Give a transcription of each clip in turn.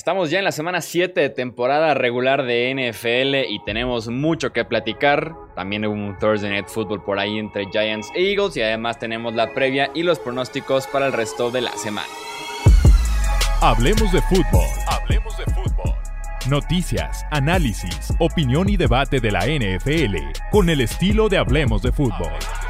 Estamos ya en la semana 7 de temporada regular de NFL y tenemos mucho que platicar. También hubo un Thursday Night Football por ahí entre Giants e Eagles y además tenemos la previa y los pronósticos para el resto de la semana. Hablemos de fútbol. Hablemos de fútbol. Noticias, análisis, opinión y debate de la NFL con el estilo de Hablemos de fútbol. ¿Qué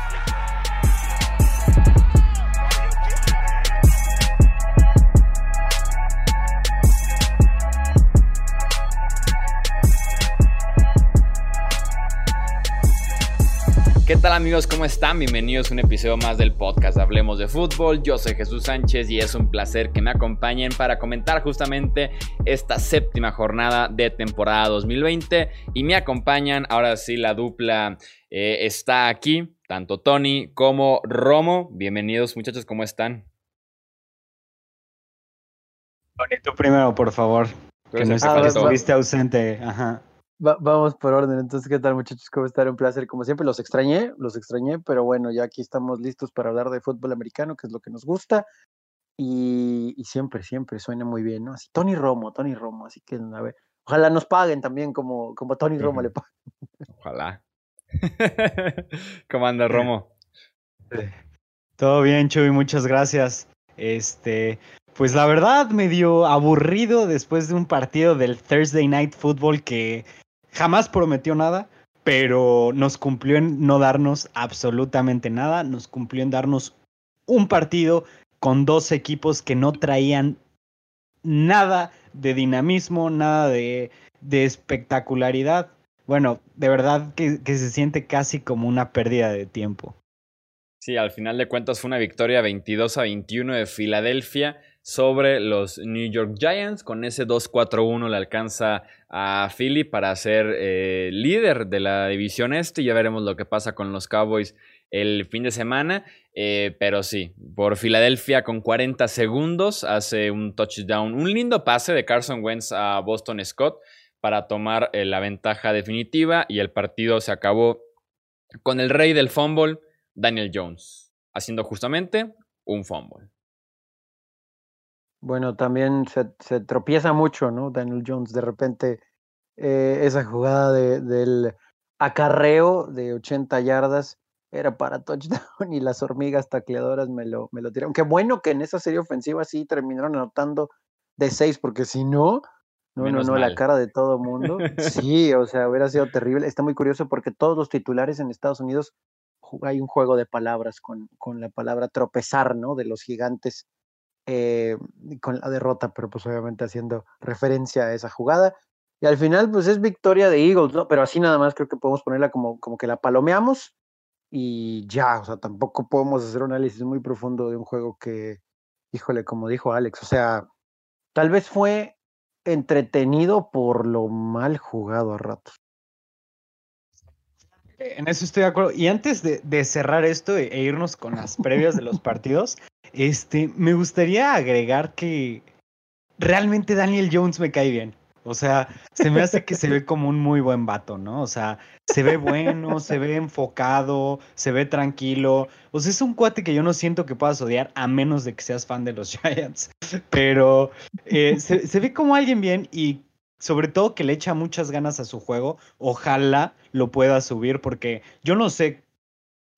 tal amigos? ¿Cómo están? Bienvenidos a un episodio más del podcast Hablemos de Fútbol. Yo soy Jesús Sánchez y es un placer que me acompañen para comentar justamente esta séptima jornada de temporada 2020. Y me acompañan, ahora sí, la dupla eh, está aquí, tanto Tony como Romo. Bienvenidos muchachos, ¿cómo están? Tony, tú primero, por favor. Que no estuviste ausente. Ajá vamos por orden. Entonces, ¿qué tal, muchachos? ¿Cómo están? Un placer. Como siempre, los extrañé, los extrañé, pero bueno, ya aquí estamos listos para hablar de fútbol americano, que es lo que nos gusta. Y, siempre, siempre suena muy bien, ¿no? Así, Tony Romo, Tony Romo. Así que, a ver, ojalá nos paguen también como, como Tony Romo le pagan. Ojalá. ¿Cómo anda, Romo? Todo bien, Chuy, muchas gracias. Este, pues la verdad, medio aburrido después de un partido del Thursday Night Football que jamás prometió nada, pero nos cumplió en no darnos absolutamente nada, nos cumplió en darnos un partido con dos equipos que no traían nada de dinamismo, nada de, espectacularidad. Bueno, de verdad que, que, se siente casi como una pérdida de tiempo. Sí, al final de cuentas fue una victoria 22 a 21 de Filadelfia sobre los New York Giants. Con ese 2-4-1 le alcanza a Philly para ser eh, líder de la división este. Ya veremos lo que pasa con los Cowboys el fin de semana. Eh, pero sí, por Filadelfia con 40 segundos hace un touchdown, un lindo pase de Carson Wentz a Boston Scott para tomar eh, la ventaja definitiva y el partido se acabó con el rey del fumble, Daniel Jones, haciendo justamente un fumble. Bueno, también se, se, tropieza mucho, ¿no? Daniel Jones, de repente, eh, esa jugada de, del acarreo de 80 yardas era para touchdown y las hormigas tacleadoras me lo, me lo tiraron. Qué bueno que en esa serie ofensiva sí terminaron anotando de 6, porque si no, no, no, no, la cara de todo mundo. Sí, o sea, hubiera sido terrible. Está muy curioso porque todos los titulares en Estados Unidos hay un juego de palabras con, con la palabra tropezar, ¿no? De los gigantes eh, con la derrota, pero pues obviamente haciendo referencia a esa jugada. Y al final, pues es victoria de Eagles, ¿no? Pero así nada más creo que podemos ponerla como, como que la palomeamos y ya, o sea, tampoco podemos hacer un análisis muy profundo de un juego que, híjole, como dijo Alex, o sea, tal vez fue entretenido por lo mal jugado a ratos. En eso estoy de acuerdo. Y antes de, de cerrar esto e, e irnos con las previas de los partidos, este, me gustaría agregar que realmente Daniel Jones me cae bien. O sea, se me hace que se ve como un muy buen vato, ¿no? O sea, se ve bueno, se ve enfocado, se ve tranquilo. O sea, es un cuate que yo no siento que puedas odiar a menos de que seas fan de los Giants. Pero eh, se, se ve como alguien bien y sobre todo que le echa muchas ganas a su juego. Ojalá lo pueda subir porque yo no sé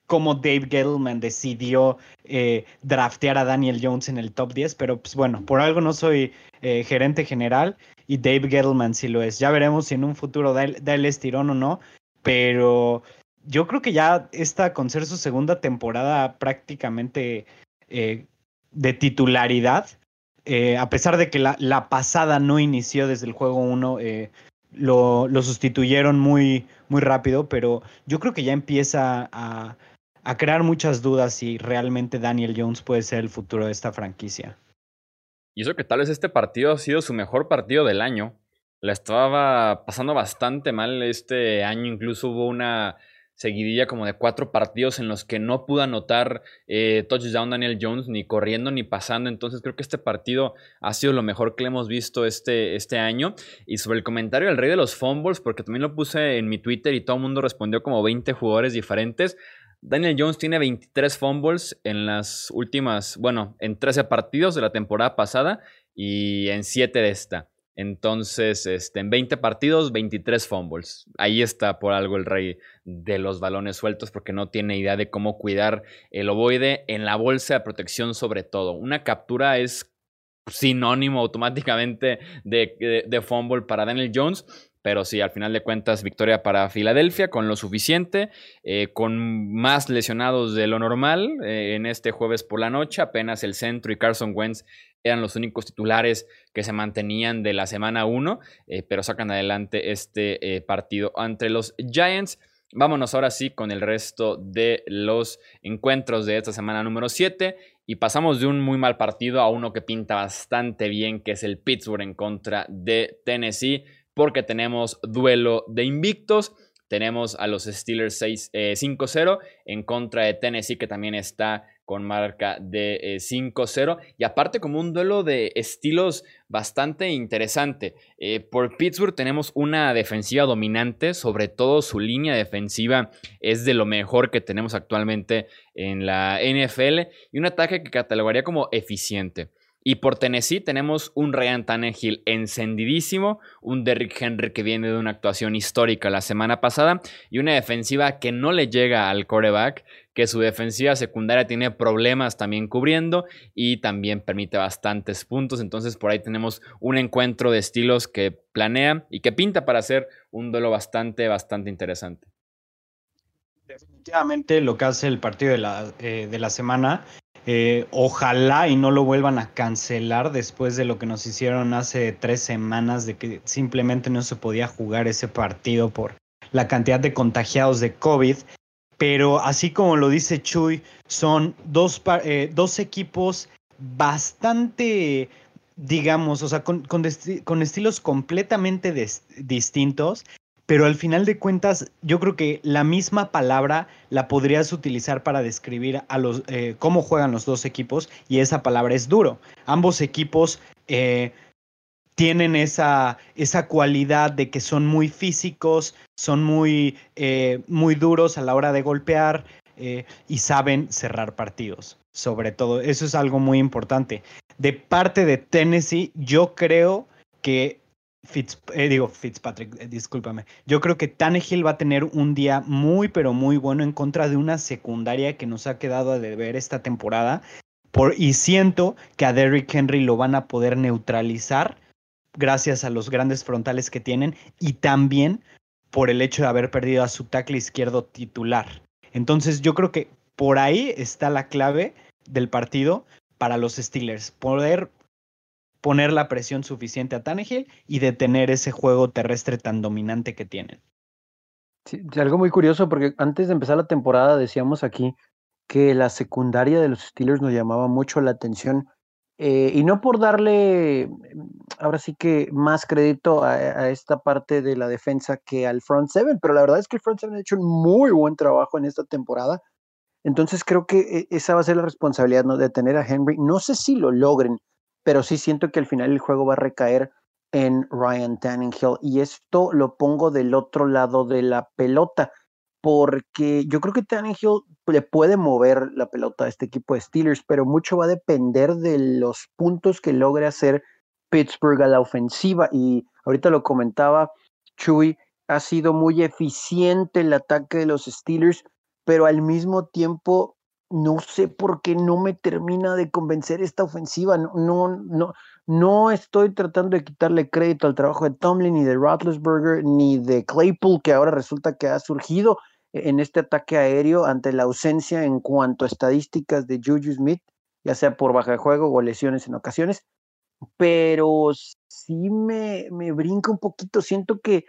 cómo Dave Gettleman decidió eh, draftear a Daniel Jones en el top 10, pero pues bueno, por algo no soy eh, gerente general y Dave Gettleman sí lo es. Ya veremos si en un futuro da el, estirón o no, pero yo creo que ya está con ser su segunda temporada prácticamente eh, de titularidad, a pesar de que la, pasada no inició desde el juego 1, lo, lo, sustituyeron muy, muy rápido, pero yo creo que ya empieza a crear muchas dudas si realmente Daniel Jones puede ser el futuro de esta franquicia. Y eso que tal vez este partido ha sido su mejor partido del año. La estaba pasando bastante mal este año, incluso hubo una seguidilla como de cuatro partidos en los que no pudo anotar eh, touchdown Daniel Jones ni corriendo ni pasando. Entonces creo que este partido ha sido lo mejor que le hemos visto este, este año. Y sobre el comentario del rey de los fumbles, porque también lo puse en mi Twitter y todo el mundo respondió como 20 jugadores diferentes. Daniel Jones tiene 23 fumbles en las últimas, bueno, en 13 partidos de la temporada pasada y en 7 de esta. Entonces, este, en 20 partidos, 23 fumbles. Ahí está por algo el rey de los balones sueltos porque no tiene idea de cómo cuidar el ovoide en la bolsa de protección sobre todo. Una captura es sinónimo automáticamente de, de, fumble para Daniel Jones. Pero sí, al final de cuentas, victoria para Filadelfia con lo suficiente, eh, con más lesionados de lo normal eh, en este jueves por la noche. Apenas el centro y Carson Wentz eran los únicos titulares que se mantenían de la semana 1, eh, pero sacan adelante este partido ante los Giants. Vámonos ahora sí con el resto de los encuentros de esta semana número 7 y pasamos de un muy mal partido a uno que pinta bastante bien, que es el Pittsburgh en contra de Tennessee, porque tenemos duelo de invictos. Tenemos a los Steelers 5-0 eh, en contra de Tennessee, que también está con marca de 5-0. Eh, y aparte como un duelo de estilos bastante interesante. Eh, por Pittsburgh tenemos una defensiva dominante, sobre todo su línea defensiva es de lo mejor que tenemos actualmente en la NFL y un ataque que catalogaría como eficiente. Y por Tennessee tenemos un Ryan Tannehill encendidísimo, un Derrick Henry que viene de una actuación histórica la semana pasada y una defensiva que no le llega al coreback, que su defensiva secundaria tiene problemas también cubriendo y también permite bastantes puntos. Entonces por ahí tenemos un encuentro de estilos que planea y que pinta para hacer un duelo bastante, bastante interesante. Definitivamente lo que hace el partido de la, eh, de la semana eh, ojalá y no lo vuelvan a cancelar después de lo que nos hicieron hace tres semanas de que simplemente no se podía jugar ese partido por la cantidad de contagiados de COVID. Pero así como lo dice Chuy, son dos, eh, dos equipos bastante, digamos, o sea, con, con estilos completamente distintos pero al final de cuentas yo creo que la misma palabra la podrías utilizar para describir a los eh, cómo juegan los dos equipos y esa palabra es duro. Ambos equipos eh, tienen esa, esa cualidad de que son muy físicos, son muy, eh, muy duros a la hora de golpear y saben cerrar partidos. Sobre todo, eso es algo muy importante. De parte de Tennessee, yo creo que eh, digo Fitzpatrick, eh, discúlpame. Yo creo que Tannehill va a tener un día muy, pero muy bueno en contra de una secundaria que nos ha quedado a deber esta temporada. Por, y siento que a Derrick Henry lo van a poder neutralizar gracias a los grandes frontales que tienen y también por el hecho de haber perdido a su tackle izquierdo titular. Entonces yo creo que por ahí está la clave del partido para los Steelers, poder poner la presión suficiente a Tannehill y detener ese juego terrestre tan dominante que tienen. Sí, algo muy curioso porque antes de empezar la temporada decíamos aquí que la secundaria de los Steelers nos llamaba mucho la atención eh, y no por darle ahora sí que más crédito a, esta parte de la defensa que al front seven, pero la verdad es que el front seven ha hecho un muy buen trabajo en esta temporada. Entonces creo que eh, esa va a ser la responsabilidad de tener a Henry. No sé si lo logren, pero sí siento que al final el juego va a recaer en Ryan Tannehill. Y esto lo pongo del otro lado de la pelota, porque yo creo que Tannehill le puede mover la pelota a este equipo de Steelers, pero mucho va a depender de los puntos que logre hacer Pittsburgh a la ofensiva. Y ahorita lo comentaba Chuy, ha sido muy eficiente el ataque de los Steelers, pero al mismo tiempo no sé por qué no me termina de convencer esta ofensiva. No, no, no, no estoy tratando de quitarle crédito al trabajo de Tomlin, ni de Roethlisberger, ni de Claypool, que ahora resulta que ha surgido en este ataque aéreo ante la ausencia en cuanto a estadísticas de Juju Smith, ya sea por baja de juego o lesiones en ocasiones. Pero sí me, me brinca un poquito. Siento que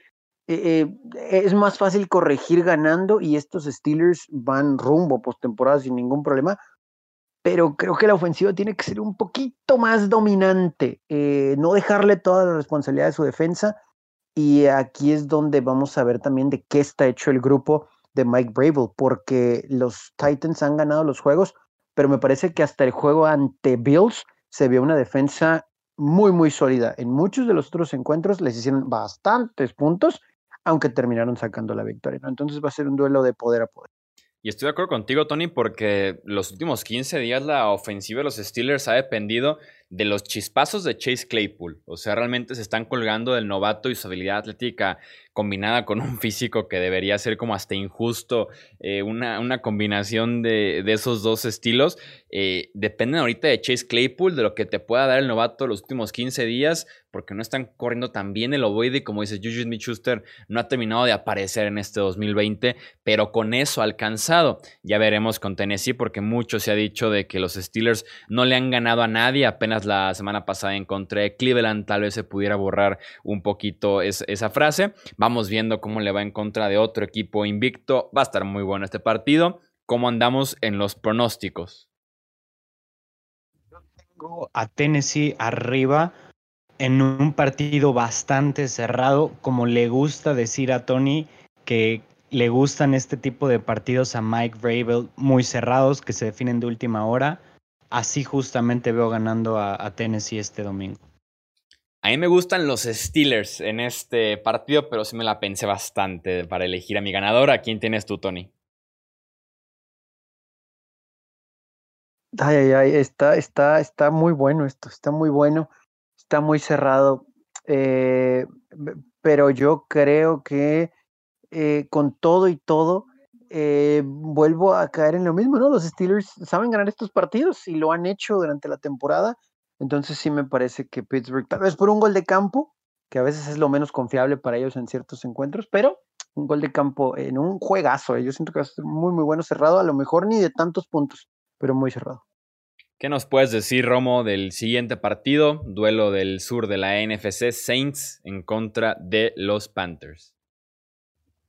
eh, eh, es más fácil corregir ganando y estos Steelers van rumbo postemporada sin ningún problema. Pero creo que la ofensiva tiene que ser un poquito más dominante, eh, no dejarle toda la responsabilidad de su defensa. Y aquí es donde vamos a ver también de qué está hecho el grupo de Mike Bravel, porque los Titans han ganado los juegos, pero me parece que hasta el juego ante Bills se vio una defensa muy, muy sólida. En muchos de los otros encuentros les hicieron bastantes puntos aunque terminaron sacando la victoria. ¿no? Entonces va a ser un duelo de poder a poder. Y estoy de acuerdo contigo, Tony, porque los últimos 15 días la ofensiva de los Steelers ha dependido de los chispazos de Chase Claypool. O sea, realmente se están colgando del novato y su habilidad atlética combinada con un físico que debería ser como hasta injusto, eh, una, una, combinación de, esos dos estilos. Eh, dependen ahorita de Chase Claypool, de lo que te pueda dar el novato los últimos 15 días, porque no están corriendo tan bien el ovoide, como dice Juju Smith-Schuster, no ha terminado de aparecer en este 2020, pero con eso alcanzado. Ya veremos con Tennessee, porque mucho se ha dicho de que los Steelers no le han ganado a nadie, apenas la semana pasada encontré Cleveland, tal vez se pudiera borrar un poquito esa frase. Vamos viendo cómo le va en contra de otro equipo invicto. Va a estar muy bueno este partido. ¿Cómo andamos en los pronósticos? Yo tengo a Tennessee arriba en un partido bastante cerrado, como le gusta decir a Tony, que le gustan este tipo de partidos a Mike Vrabel muy cerrados, que se definen de última hora. Así justamente veo ganando a Tennessee este domingo. A mí me gustan los Steelers en este partido, pero sí me la pensé bastante para elegir a mi ganador. ¿A quién tienes tú, Tony? Ay, ay, ay, está, está, está muy bueno esto, está muy bueno, está muy cerrado. Eh, pero yo creo que eh, con todo y todo, eh, vuelvo a caer en lo mismo, ¿no? Los Steelers saben ganar estos partidos y lo han hecho durante la temporada entonces sí me parece que Pittsburgh, tal vez por un gol de campo, que a veces es lo menos confiable para ellos en ciertos encuentros, pero un gol de campo en un juegazo. Eh, yo siento que va a ser muy, muy bueno cerrado, a lo mejor ni de tantos puntos, pero muy cerrado. ¿Qué nos puedes decir, Romo, del siguiente partido? Duelo del sur de la NFC, Saints en contra de los Panthers.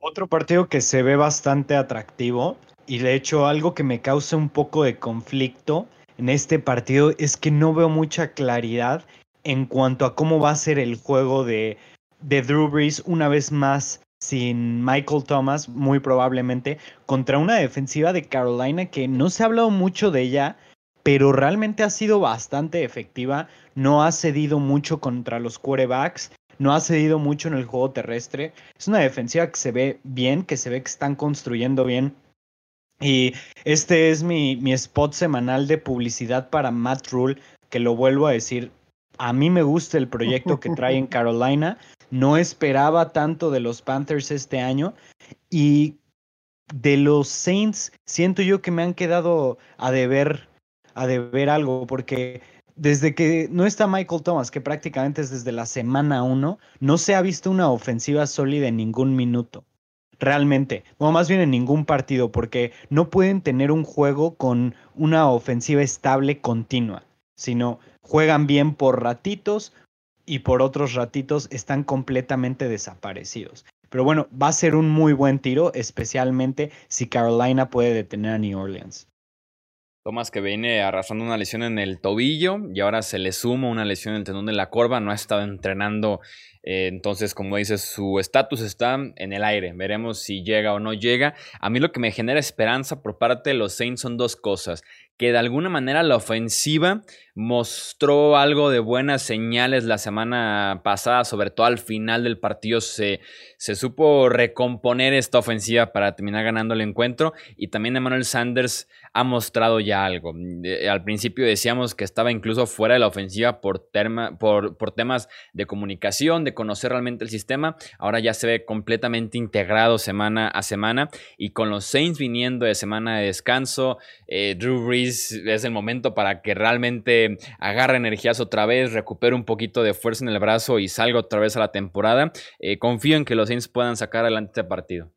Otro partido que se ve bastante atractivo y de hecho algo que me causa un poco de conflicto en este partido es que no veo mucha claridad en cuanto a cómo va a ser el juego de, de Drew Brees una vez más sin Michael Thomas, muy probablemente, contra una defensiva de Carolina que no se ha hablado mucho de ella, pero realmente ha sido bastante efectiva, no ha cedido mucho contra los quarterbacks, no ha cedido mucho en el juego terrestre. Es una defensiva que se ve bien, que se ve que están construyendo bien. Y este es mi, mi spot semanal de publicidad para Matt Rule, que lo vuelvo a decir, a mí me gusta el proyecto que trae en Carolina, no esperaba tanto de los Panthers este año. Y de los Saints siento yo que me han quedado a deber a deber algo porque desde que no está Michael Thomas, que prácticamente es desde la semana uno, no se ha visto una ofensiva sólida en ningún minuto realmente, o más bien en ningún partido, porque no pueden tener un juego con una ofensiva estable continua, sino juegan bien por ratitos y por otros ratitos están completamente desaparecidos. Pero bueno, va a ser un muy buen tiro, especialmente si Carolina puede detener a New Orleans. Thomas que viene arrastrando una lesión en el tobillo y ahora se le suma una lesión en el tendón de la corva, no ha estado entrenando eh, entonces, como dices, su estatus está en el aire. Veremos si llega o no llega. A mí lo que me genera esperanza por parte de los Saints son dos cosas. Que de alguna manera la ofensiva mostró algo de buenas señales la semana pasada, sobre todo al final del partido se, se supo recomponer esta ofensiva para terminar ganando el encuentro. Y también Emmanuel Sanders ha mostrado ya algo. al principio decíamos que estaba incluso fuera de la ofensiva por, por, por temas de comunicación, de conocer realmente el sistema. Ahora ya se ve completamente integrado semana a semana y con los Saints viniendo de semana de descanso, eh, Drew Brees es el momento para que realmente agarre energías otra vez, recupere un poquito de fuerza en el brazo y salga otra vez a la temporada. Eh, confío en que los Saints puedan sacar adelante este partido.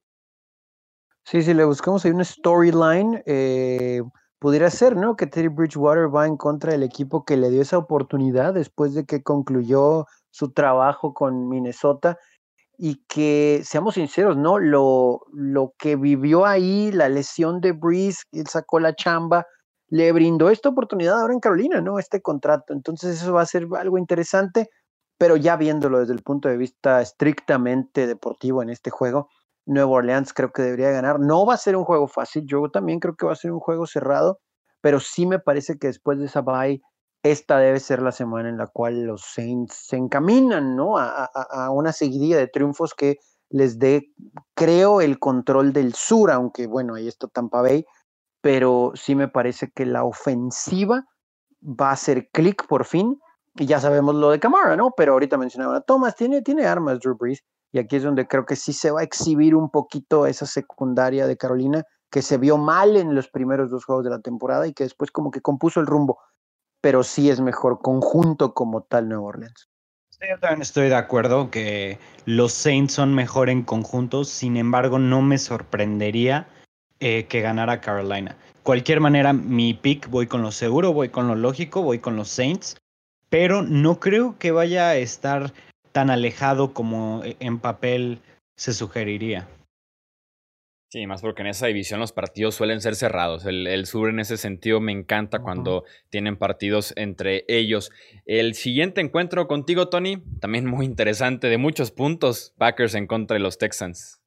Sí, si le buscamos ahí una storyline, eh, pudiera ser, ¿no? Que Teddy Bridgewater va en contra del equipo que le dio esa oportunidad después de que concluyó su trabajo con Minnesota y que, seamos sinceros, ¿no? Lo, lo que vivió ahí, la lesión de Breeze, él sacó la chamba, le brindó esta oportunidad ahora en Carolina, ¿no? Este contrato. Entonces eso va a ser algo interesante, pero ya viéndolo desde el punto de vista estrictamente deportivo en este juego, Nuevo Orleans creo que debería ganar. No va a ser un juego fácil, yo también creo que va a ser un juego cerrado, pero sí me parece que después de esa bye esta debe ser la semana en la cual los Saints se encaminan, ¿no? A, una seguidilla de triunfos que les dé, creo, el control del sur, aunque bueno, ahí está Tampa Bay, pero sí me parece que la ofensiva va a hacer clic por fin. Y ya sabemos lo de Camara, ¿no? Pero ahorita mencionaba a Thomas, tiene, tiene armas Drew Brees. Y aquí es donde creo que sí se va a exhibir un poquito esa secundaria de Carolina que se vio mal en los primeros dos juegos de la temporada y que después como que compuso el rumbo. Pero sí es mejor conjunto como tal Nueva Orleans. yo también estoy de acuerdo que los Saints son mejor en conjunto, sin embargo no me sorprendería eh, que ganara Carolina. Cualquier manera, mi pick voy con lo seguro, voy con lo lógico, voy con los Saints, pero no creo que vaya a estar tan alejado como e, en papel se sugeriría. Sí, más porque en esa división los partidos suelen ser cerrados. El, sur en ese sentido me encanta cuando tienen partidos entre ellos. El siguiente encuentro contigo, Tony, también muy interesante, de muchos puntos, Packers en contra de los Texans.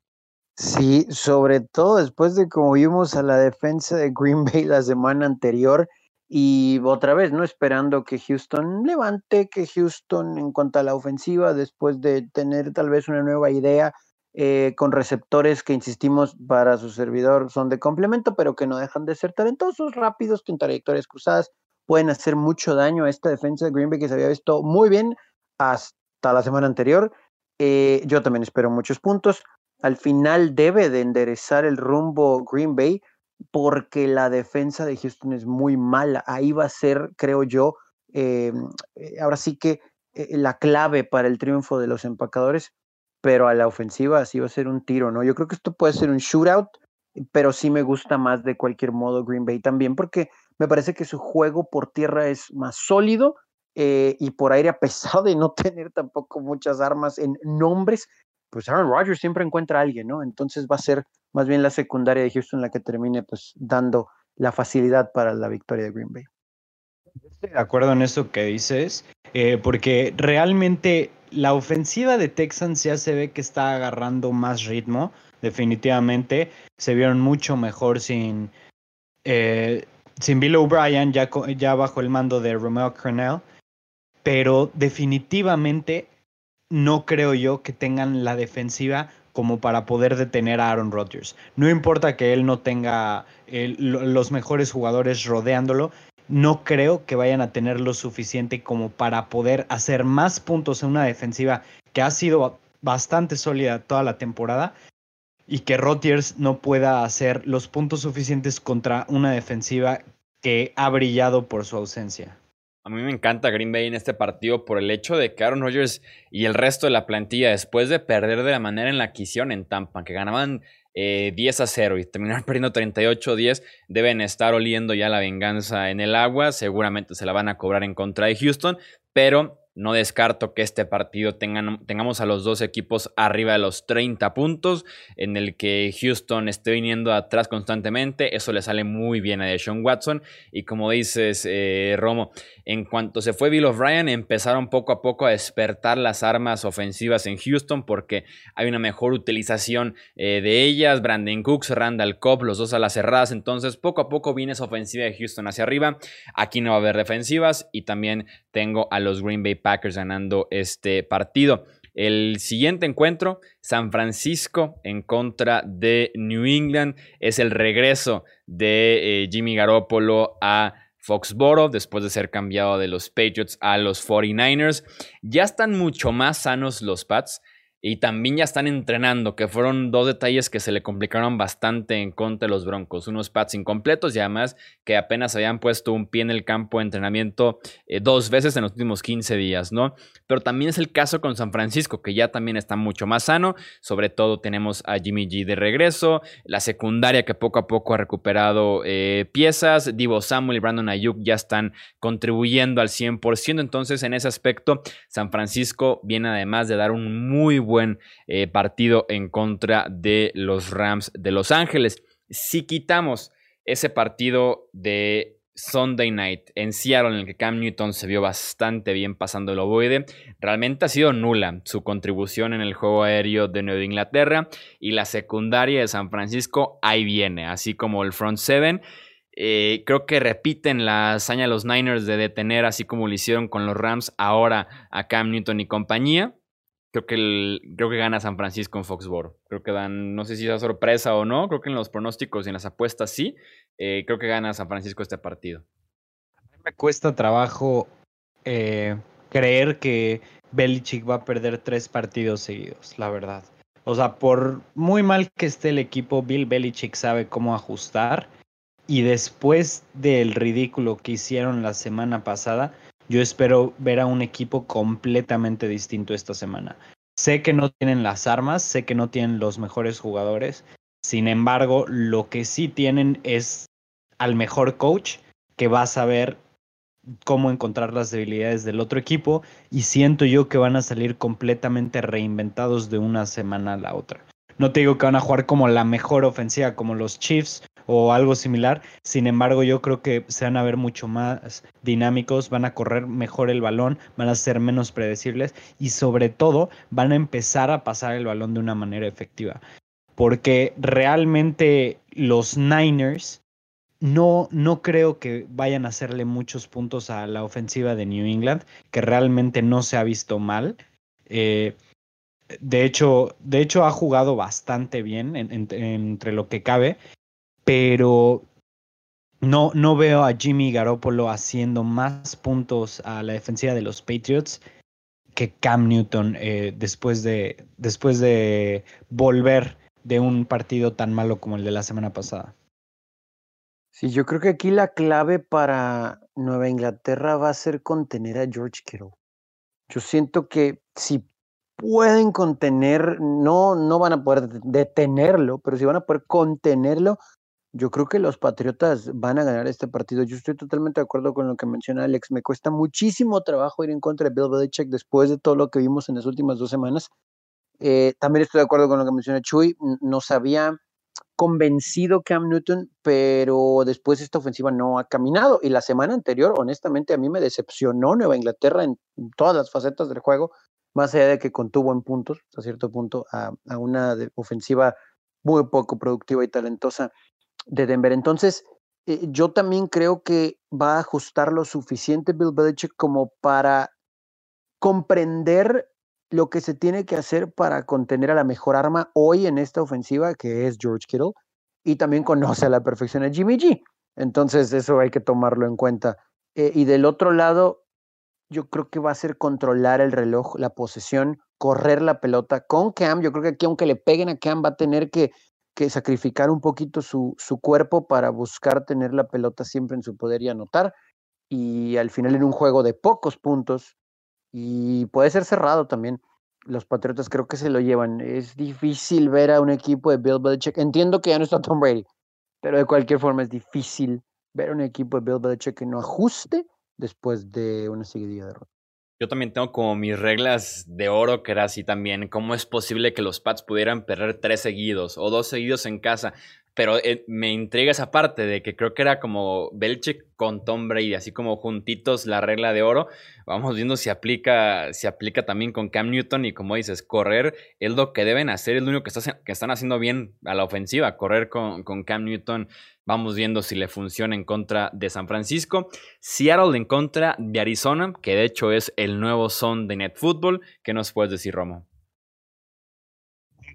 Sí, sobre todo después de como vimos a la defensa de Green Bay la semana anterior y otra vez, ¿no? Esperando que Houston levante, que Houston en cuanto a la ofensiva, después de tener tal vez una nueva idea, eh, con receptores que, insistimos, para su servidor son de complemento, pero que no dejan de ser talentosos, rápidos, con trayectorias cruzadas, pueden hacer mucho daño a esta defensa de Green Bay que se había visto muy bien hasta la semana anterior. Eh, yo también espero muchos puntos. Al final debe de enderezar el rumbo Green Bay porque la defensa de Houston es muy mala. Ahí va a ser, creo yo, em, eh, ahora sí que la clave para el triunfo de los empacadores pero a la ofensiva sí va a ser un tiro, ¿no? Yo creo que esto puede ser un shootout, pero sí me gusta más de cualquier modo Green Bay también, porque me parece que su juego por tierra es más sólido eh, y por aire, a pesar de no tener tampoco muchas armas en nombres, pues Aaron Rodgers siempre encuentra a alguien, ¿no? Entonces va a ser más bien la secundaria de Houston la que termine pues dando la facilidad para la victoria de Green Bay. Estoy de acuerdo en eso que dices, eh, porque realmente la ofensiva de Texans ya se ve que está agarrando más ritmo, definitivamente. Se vieron mucho mejor sin, eh, sin Bill O'Brien, ya, ya bajo el mando de Romeo Cornell. Pero definitivamente no creo yo que tengan la defensiva como para poder detener a Aaron Rodgers. No importa que él no tenga los mejores jugadores rodeándolo, no creo que vayan a tener lo suficiente como para poder hacer más puntos en una defensiva que ha sido bastante sólida toda la temporada y que Rodgers no pueda hacer los puntos suficientes contra una defensiva que ha brillado por su ausencia. A mí me encanta Green Bay en este partido por el hecho de que Aaron Rodgers y el resto de la plantilla, después de perder de la manera en la que hicieron en Tampa, que ganaban 10 eh, a 0 y terminar perdiendo 38 a 10, deben estar oliendo ya la venganza en el agua. Seguramente se la van a cobrar en contra de Houston, pero no descarto que este partido tengan, tengamos a los dos equipos arriba de los 30 puntos, en el que Houston esté viniendo atrás constantemente. Eso le sale muy bien a Deshaun Watson. Y como dices, eh, Romo, en cuanto se fue Bill O'Brien, empezaron poco a poco a despertar las armas ofensivas en Houston porque hay una mejor utilización eh, de ellas. Brandon Cooks, Randall Cobb, los dos a las cerradas. Entonces, poco a poco viene esa ofensiva de Houston hacia arriba. Aquí no va a haber defensivas y también tengo a los Green Bay Packers ganando este partido. El siguiente encuentro, San Francisco en contra de New England, es el regreso de eh, Jimmy Garoppolo a Foxboro después de ser cambiado de los Patriots a los 49ers. Ya están mucho más sanos los Pats. Y también ya están entrenando, que fueron dos detalles que se le complicaron bastante en contra de los Broncos. Unos pads incompletos y además que apenas habían puesto un pie en el campo de entrenamiento eh, dos veces en los últimos 15 días, ¿no? Pero también es el caso con San Francisco, que ya también está mucho más sano. Sobre todo tenemos a Jimmy G de regreso, la secundaria que poco a poco ha recuperado eh, piezas. Divo Samuel y Brandon Ayuk ya están contribuyendo al 100%. Entonces, en ese aspecto, San Francisco viene además de dar un muy buen buen eh, partido en contra de los Rams de Los Ángeles. Si quitamos ese partido de Sunday Night en Seattle, en el que Cam Newton se vio bastante bien pasando el ovoide. Realmente ha sido nula su contribución en el juego aéreo de Nueva Inglaterra y la secundaria de San Francisco ahí viene, así como el front seven. Eh, creo que repiten la hazaña de los Niners de detener, así como lo hicieron con los Rams, ahora a Cam Newton y compañía. Creo que, el, creo que gana San Francisco en Foxboro. Creo que dan, no sé si es sorpresa o no, creo que en los pronósticos y en las apuestas sí. Eh, creo que gana San Francisco este partido. me cuesta trabajo eh, creer que Belichick va a perder tres partidos seguidos, la verdad. O sea, por muy mal que esté el equipo, Bill Belichick sabe cómo ajustar. Y después del ridículo que hicieron la semana pasada, yo espero ver a un equipo completamente distinto esta semana. Sé que no tienen las armas, sé que no tienen los mejores jugadores. Sin embargo, lo que sí tienen es al mejor coach que va a saber cómo encontrar las debilidades del otro equipo y siento yo que van a salir completamente reinventados de una semana a la otra. No te digo que van a jugar como la mejor ofensiva como los Chiefs o algo similar, sin embargo yo creo que se van a ver mucho más dinámicos, van a correr mejor el balón, van a ser menos predecibles y sobre todo van a empezar a pasar el balón de una manera efectiva. Porque realmente los Niners no, no creo que vayan a hacerle muchos puntos a la ofensiva de New England, que realmente no se ha visto mal. Eh, de, hecho, de hecho, ha jugado bastante bien entre lo que cabe, pero no, no veo a Jimmy Garoppolo haciendo más puntos a la defensiva de los Patriots que Cam Newton eh, después, de, después de volver de un partido tan malo como el de la semana pasada. Sí, yo creo que aquí la clave para Nueva Inglaterra va a ser contener a George Kittle. Yo siento que si pueden contener, no, no van a poder detenerlo, pero si van a poder contenerlo, yo creo que los Patriotas van a ganar este partido. Yo estoy totalmente de acuerdo con lo que menciona Alex. Me cuesta muchísimo trabajo ir en contra de Bill Belichick después de todo lo que vimos en las últimas dos semanas. Eh, también estoy de acuerdo con lo que menciona Chuy. No sabía convencido Cam Newton, pero después esta ofensiva no ha caminado. Y la semana anterior, honestamente, a mí me decepcionó Nueva Inglaterra en todas las facetas del juego, más allá de que contuvo en puntos, a cierto punto, a, una ofensiva muy poco productiva y talentosa de Denver. Entonces, eh, yo también creo que va a ajustar lo suficiente Bill Belichick como para comprender lo que se tiene que hacer para contener a la mejor arma hoy en esta ofensiva, que es George Kittle, y también conoce a la perfección a Jimmy G. Entonces, eso hay que tomarlo en cuenta. Eh, y del otro lado, yo creo que va a ser controlar el reloj, la posesión, correr la pelota con Cam. Yo creo que aquí, aunque le peguen a Cam, va a tener que, que sacrificar un poquito su, su cuerpo para buscar tener la pelota siempre en su poder y anotar. Y al final, en un juego de pocos puntos, y puede ser cerrado también. Los Patriotas creo que se lo llevan. Es difícil ver a un equipo de Bill Belichick. Entiendo que ya no está Tom Brady, pero de cualquier forma es difícil ver a un equipo de Bill Belichick que no ajuste después de una seguidilla de derrotas. Yo también tengo como mis reglas de oro, que era así también. ¿Cómo es posible que los Pats pudieran perder tres seguidos o dos seguidos en casa? Pero eh, me intriga esa parte de que creo que era como Belichick con Tom Brady, así como juntitos la regla de oro. Vamos viendo si aplica, si aplica también con Cam Newton y como dices, correr es lo que deben hacer, es lo único que, que están haciendo bien a la ofensiva, correr con, con Cam Newton. Vamos viendo si le funciona en contra de San Francisco. Seattle en contra de Arizona, que de hecho es el nuevo son de Net Football. ¿Qué nos puedes decir, Romo?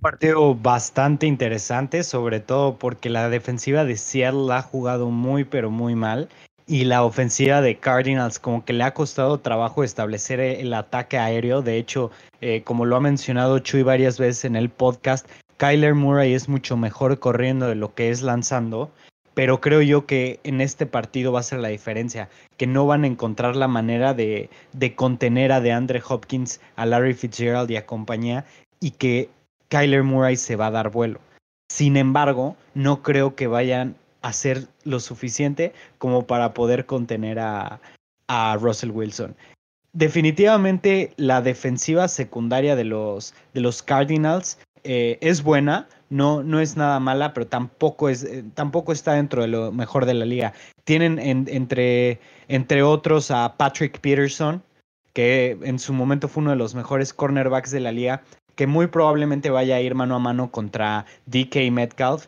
Partido bastante interesante, sobre todo porque la defensiva de Seattle ha jugado muy pero muy mal y la ofensiva de Cardinals como que le ha costado trabajo establecer el ataque aéreo. De hecho, eh, como lo ha mencionado Chuy varias veces en el podcast, Kyler Murray es mucho mejor corriendo de lo que es lanzando. Pero creo yo que en este partido va a ser la diferencia, que no van a encontrar la manera de, de contener a DeAndre Hopkins, a Larry Fitzgerald y a compañía, y que Kyler Murray se va a dar vuelo. Sin embargo, no creo que vayan a hacer lo suficiente como para poder contener a, Russell Wilson. Definitivamente la defensiva secundaria de los, de los Cardinals eh, es buena, no, no es nada mala, pero tampoco, es, eh, tampoco está dentro de lo mejor de la liga. Tienen entre, entre otros a Patrick Peterson, que en su momento fue uno de los mejores cornerbacks de la liga, que muy probablemente vaya a ir mano a mano contra DK Metcalf.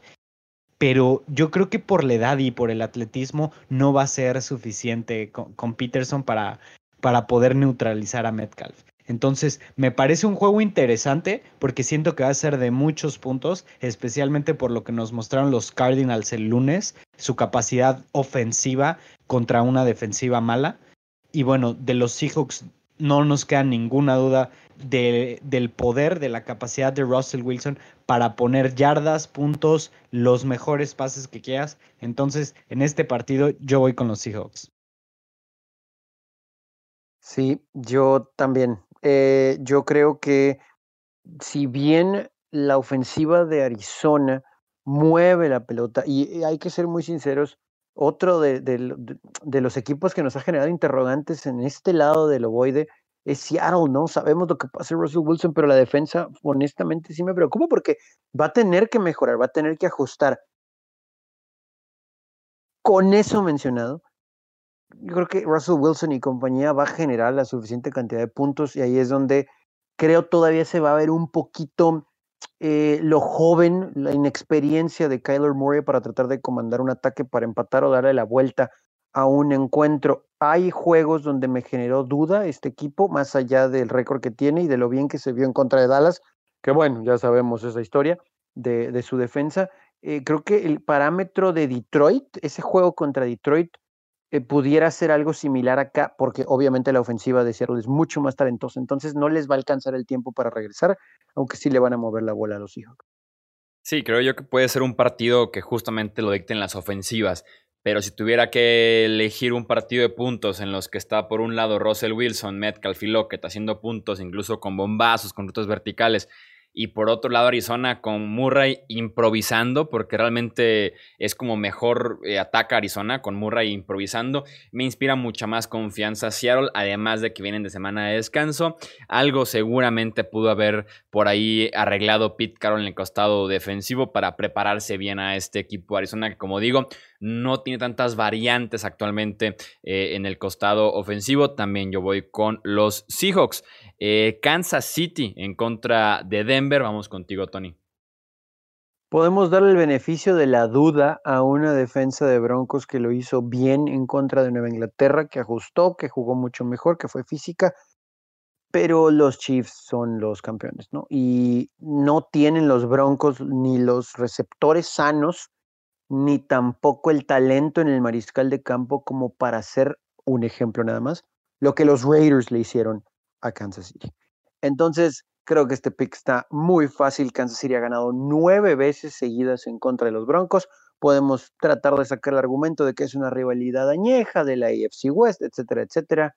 Pero yo creo que por la edad y por el atletismo no va a ser suficiente con, Peterson para, para poder neutralizar a Metcalf. Entonces, me parece un juego interesante porque siento que va a ser de muchos puntos, especialmente por lo que nos mostraron los Cardinals el lunes, su capacidad ofensiva contra una defensiva mala. Y bueno, de los Seahawks no nos queda ninguna duda del poder, de la capacidad de Russell Wilson para poner yardas, puntos, los mejores pases que quieras. Entonces, en este partido yo voy con los Seahawks. Sí, yo también. Eh, yo creo que si bien la ofensiva de Arizona mueve la pelota, y hay que ser muy sinceros, otro de, de, los equipos que nos ha generado interrogantes en este lado del ovoide es Seattle, ¿no? Sabemos lo que pasa Russell Wilson, pero la defensa, honestamente, sí me preocupa porque va a tener que mejorar, va a tener que ajustar. Con eso mencionado, yo creo que Russell Wilson y compañía va a generar la suficiente cantidad de puntos y ahí es donde creo todavía se va a ver un poquito eh, lo joven, la inexperiencia de Kyler Murray para tratar de comandar un ataque para empatar o darle la vuelta a un encuentro. Hay juegos donde me generó duda este equipo, más allá del récord que tiene y de lo bien que se vio en contra de Dallas, que bueno, ya sabemos esa historia de, su defensa. Eh, creo que el parámetro de Detroit, ese juego contra Detroit, eh, pudiera ser algo similar acá, porque obviamente la ofensiva de Seattle es mucho más talentosa, entonces no les va a alcanzar el tiempo para regresar, aunque sí le van a mover la bola a los hijos. Sí, creo yo que puede ser un partido que justamente lo dicten las ofensivas, pero si tuviera que elegir un partido de puntos en los que está por un lado Russell Wilson, Metcalf y Lockett haciendo puntos, incluso con bombazos, con rutas verticales, y por otro lado Arizona con Murray improvisando, porque realmente es como mejor eh, ataca Arizona con Murray improvisando. Me inspira mucha más confianza Seattle, además de que vienen de semana de descanso. Algo seguramente pudo haber por ahí arreglado Pete Carroll en el costado defensivo para prepararse bien a este equipo Arizona, que como digo, no tiene tantas variantes actualmente eh, en el costado ofensivo. También yo voy con los Seahawks. Eh, Kansas City en contra de Denver. Vamos contigo, Tony. Podemos darle el beneficio de la duda a una defensa de Broncos que lo hizo bien en contra de Nueva Inglaterra, que ajustó, que jugó mucho mejor, que fue física, pero los Chiefs son los campeones, ¿no? Y no tienen los Broncos ni los receptores sanos, ni tampoco el talento en el mariscal de campo como para ser un ejemplo nada más, lo que los Raiders le hicieron a Kansas City. Entonces, creo que este pick está muy fácil. Kansas City ha ganado nueve veces seguidas en contra de los Broncos. Podemos tratar de sacar el argumento de que es una rivalidad añeja de la AFC West, etcétera, etcétera.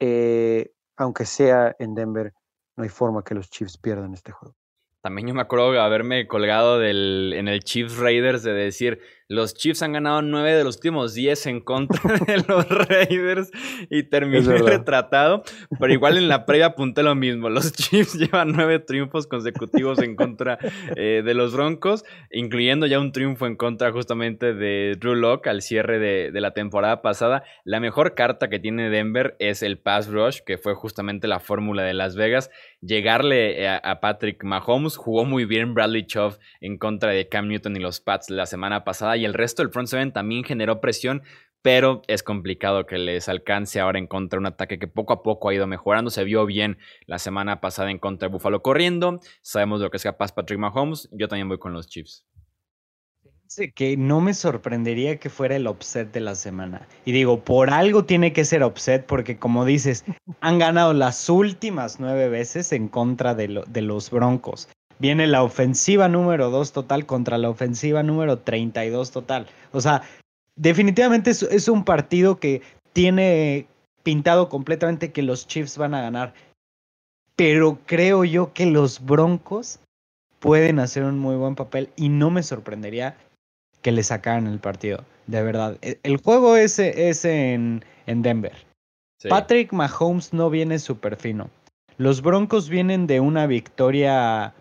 Eh, aunque sea en Denver, no hay forma que los Chiefs pierdan este juego. También yo me acuerdo haberme colgado del, en el Chiefs Raiders de decir, los Chiefs han ganado nueve de los últimos diez en contra de los Raiders y terminé retratado, pero igual en la previa apunté lo mismo, los Chiefs llevan nueve triunfos consecutivos en contra eh, de los Broncos, incluyendo ya un triunfo en contra justamente de Drew Locke al cierre de, de la temporada pasada. La mejor carta que tiene Denver es el pass rush, que fue justamente la fórmula de Las Vegas llegarle a, Patrick Mahomes. Jugó muy bien Bradley Chubb en contra de Cam Newton y los Pats la semana pasada. Y el resto del front seven también generó presión. Pero es complicado que les alcance ahora en contra un ataque que poco a poco ha ido mejorando. Se vio bien la semana pasada en contra de Buffalo corriendo. Sabemos lo que es capaz Patrick Mahomes. Yo también voy con los Chiefs que no me sorprendería que fuera el upset de la semana. Y digo, por algo tiene que ser upset, porque como dices, han ganado las últimas nueve veces en contra de los Broncos. Viene la ofensiva número dos total contra la ofensiva número 32 total. O sea, definitivamente es, es un partido que tiene pintado completamente que los Chiefs van a ganar. Pero creo yo que los Broncos pueden hacer un muy buen papel y no me sorprendería que le sacaran el partido, de verdad. E, el juego es, es en, en Denver. Patrick Mahomes no viene súper fino. Los Broncos vienen de una victoria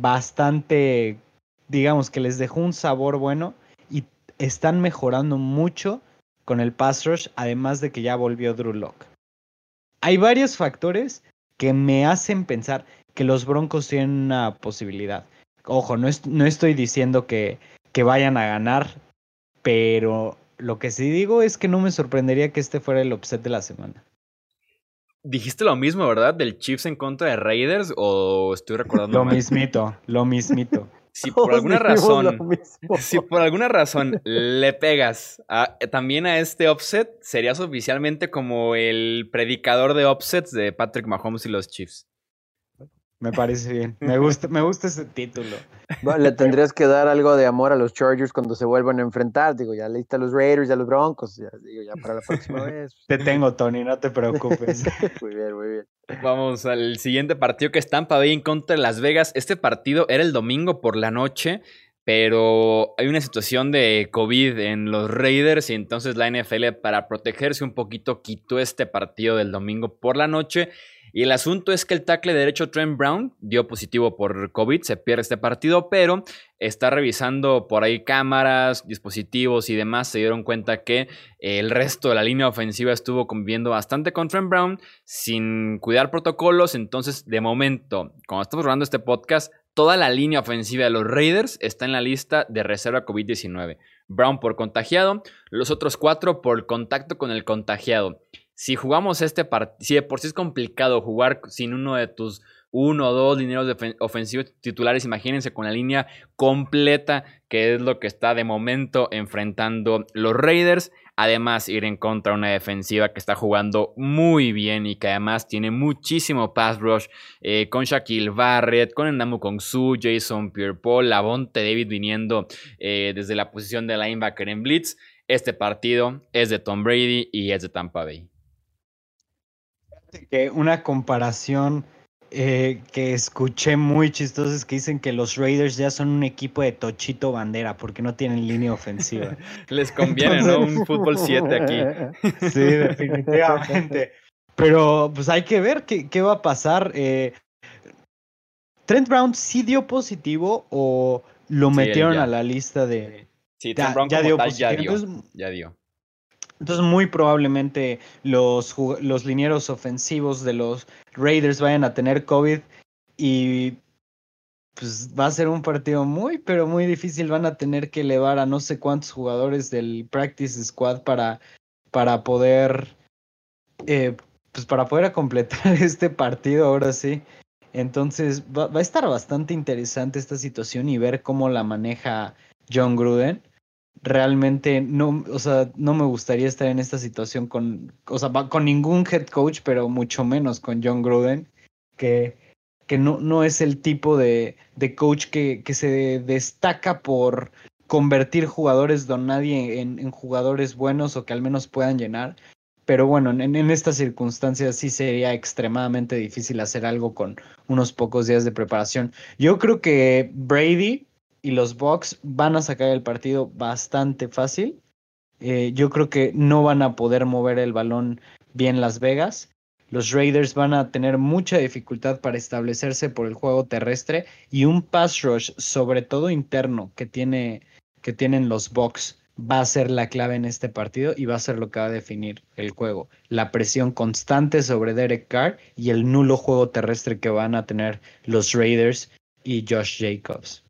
bastante, digamos que les dejó un sabor bueno y están mejorando mucho con el pass rush, además de que ya volvió Drew Locke. Hay varios factores que me hacen pensar que los Broncos tienen una posibilidad. Ojo, no, no estoy diciendo que, que vayan a ganar, pero lo que sí digo es que no me sorprendería que este fuera el upset de la semana. Dijiste lo mismo, ¿verdad? Del Chiefs en contra de Raiders o estoy recordando Lo mismito, lo mismito. Si por Todos alguna razón, si por alguna razón le pegas a- también a este offset, serías oficialmente como el predicador de offsets de Patrick Mahomes y los Chiefs. Me parece bien. Me gusta, me gusta ese título. Va, Le tendrías que dar algo de amor a los Chargers cuando se vuelvan a enfrentar. Digo, ya leíste a los Raiders y a los Broncos. Ya, digo, ya para la próxima vez. Te tengo, Tony, no te preocupes. Muy bien, muy bien. Vamos al siguiente partido que es Tampa Bay en contra de Las Vegas. Este partido era el domingo por la noche, pero hay una situación de COVID en los Raiders y entonces la NFL para protegerse un poquito quitó este partido del domingo por la noche. Y el asunto es que el tackle derecho Trent Brown dio positivo por COVID, se pierde este partido, pero está revisando por ahí cámaras, dispositivos y demás. Se dieron cuenta que el resto de la línea ofensiva estuvo conviviendo bastante con Trent Brown sin cuidar protocolos. Entonces, de momento, cuando estamos grabando este podcast, toda la línea ofensiva de los Raiders está en la lista de reserva COVID-19. Brown por contagiado, los otros cuatro por contacto con el contagiado. Si jugamos este partido, si de por sí es complicado jugar sin uno de tus uno o dos lineros defen- ofensivos titulares, imagínense con la línea completa, que es lo que está de momento enfrentando los Raiders. Además, ir en contra de una defensiva que está jugando muy bien y que además tiene muchísimo pass rush eh, con Shaquille Barrett, con Endamu Kongsu, Jason Pierre-Paul, Lavonte David viniendo eh, desde la posición de linebacker en Blitz. Este partido es de Tom Brady y es de Tampa Bay. Que una comparación eh, que escuché muy chistosa es que dicen que los Raiders ya son un equipo de Tochito Bandera porque no tienen línea ofensiva. Les conviene, ¿no? Un fútbol 7 aquí. Sí, definitivamente. Pero pues hay que ver qué, qué va a pasar. eh. ¿Trent Brown sí dio positivo o lo Sí, metieron a la lista de... Sí, Ya- Tom Brown ya como dio tal ya positivo. dio. Entonces, Ya dio. Entonces muy probablemente los, los linieros ofensivos de los Raiders vayan a tener COVID y pues va a ser un partido muy, pero muy difícil. Van a tener que elevar a no sé cuántos jugadores del practice squad para, para poder, eh, pues para poder completar este partido ahora sí. Entonces va, va a estar bastante interesante esta situación y ver cómo la maneja John Gruden realmente no, o sea, no me gustaría estar en esta situación con, o sea, con ningún head coach, pero mucho menos con John Gruden, que, que no, no es el tipo de, de coach que, que se destaca por convertir jugadores don nadie en, en jugadores buenos o que al menos puedan llenar. Pero bueno, en, en estas circunstancias sí sería extremadamente difícil hacer algo con unos pocos días de preparación. Yo creo que Brady y los Bucks van a sacar el partido bastante fácil. Eh, yo creo que no van a poder mover el balón bien Las Vegas. Los Raiders van a tener mucha dificultad para establecerse por el juego terrestre y un pass rush, sobre todo interno, que, tiene, que tienen los Bucks, va a ser la clave en este partido y va a ser lo que va a definir el juego. La presión constante sobre Derek Carr y el nulo juego terrestre que van a tener los Raiders y Josh Jacobs.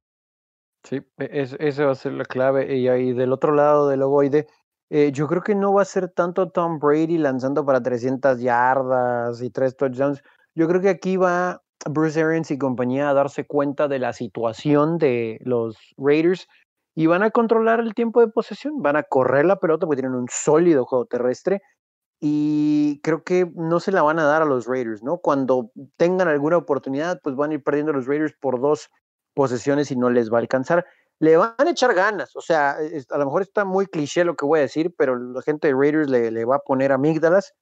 Sí, e- es- esa va a ser la clave. Y ahí del otro lado del ovoide, eh, yo creo que no va a ser tanto Tom Brady lanzando para 300 yardas y tres touchdowns. Yo creo que aquí va Bruce Arians y compañía a darse cuenta de la situación de los Raiders y van a controlar el tiempo de posesión, van a correr la pelota porque tienen un sólido juego terrestre y creo que no se la van a dar a los Raiders, ¿no? Cuando tengan alguna oportunidad, pues van a ir perdiendo los Raiders por dos posesiones y no les va a alcanzar. Le van a echar ganas, o sea, es- a lo mejor está muy cliché lo que voy a decir, pero la gente de Raiders le, va a poner amígdalas,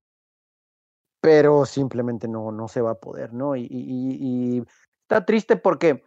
pero simplemente no, no se va a poder, ¿no? Y está triste porque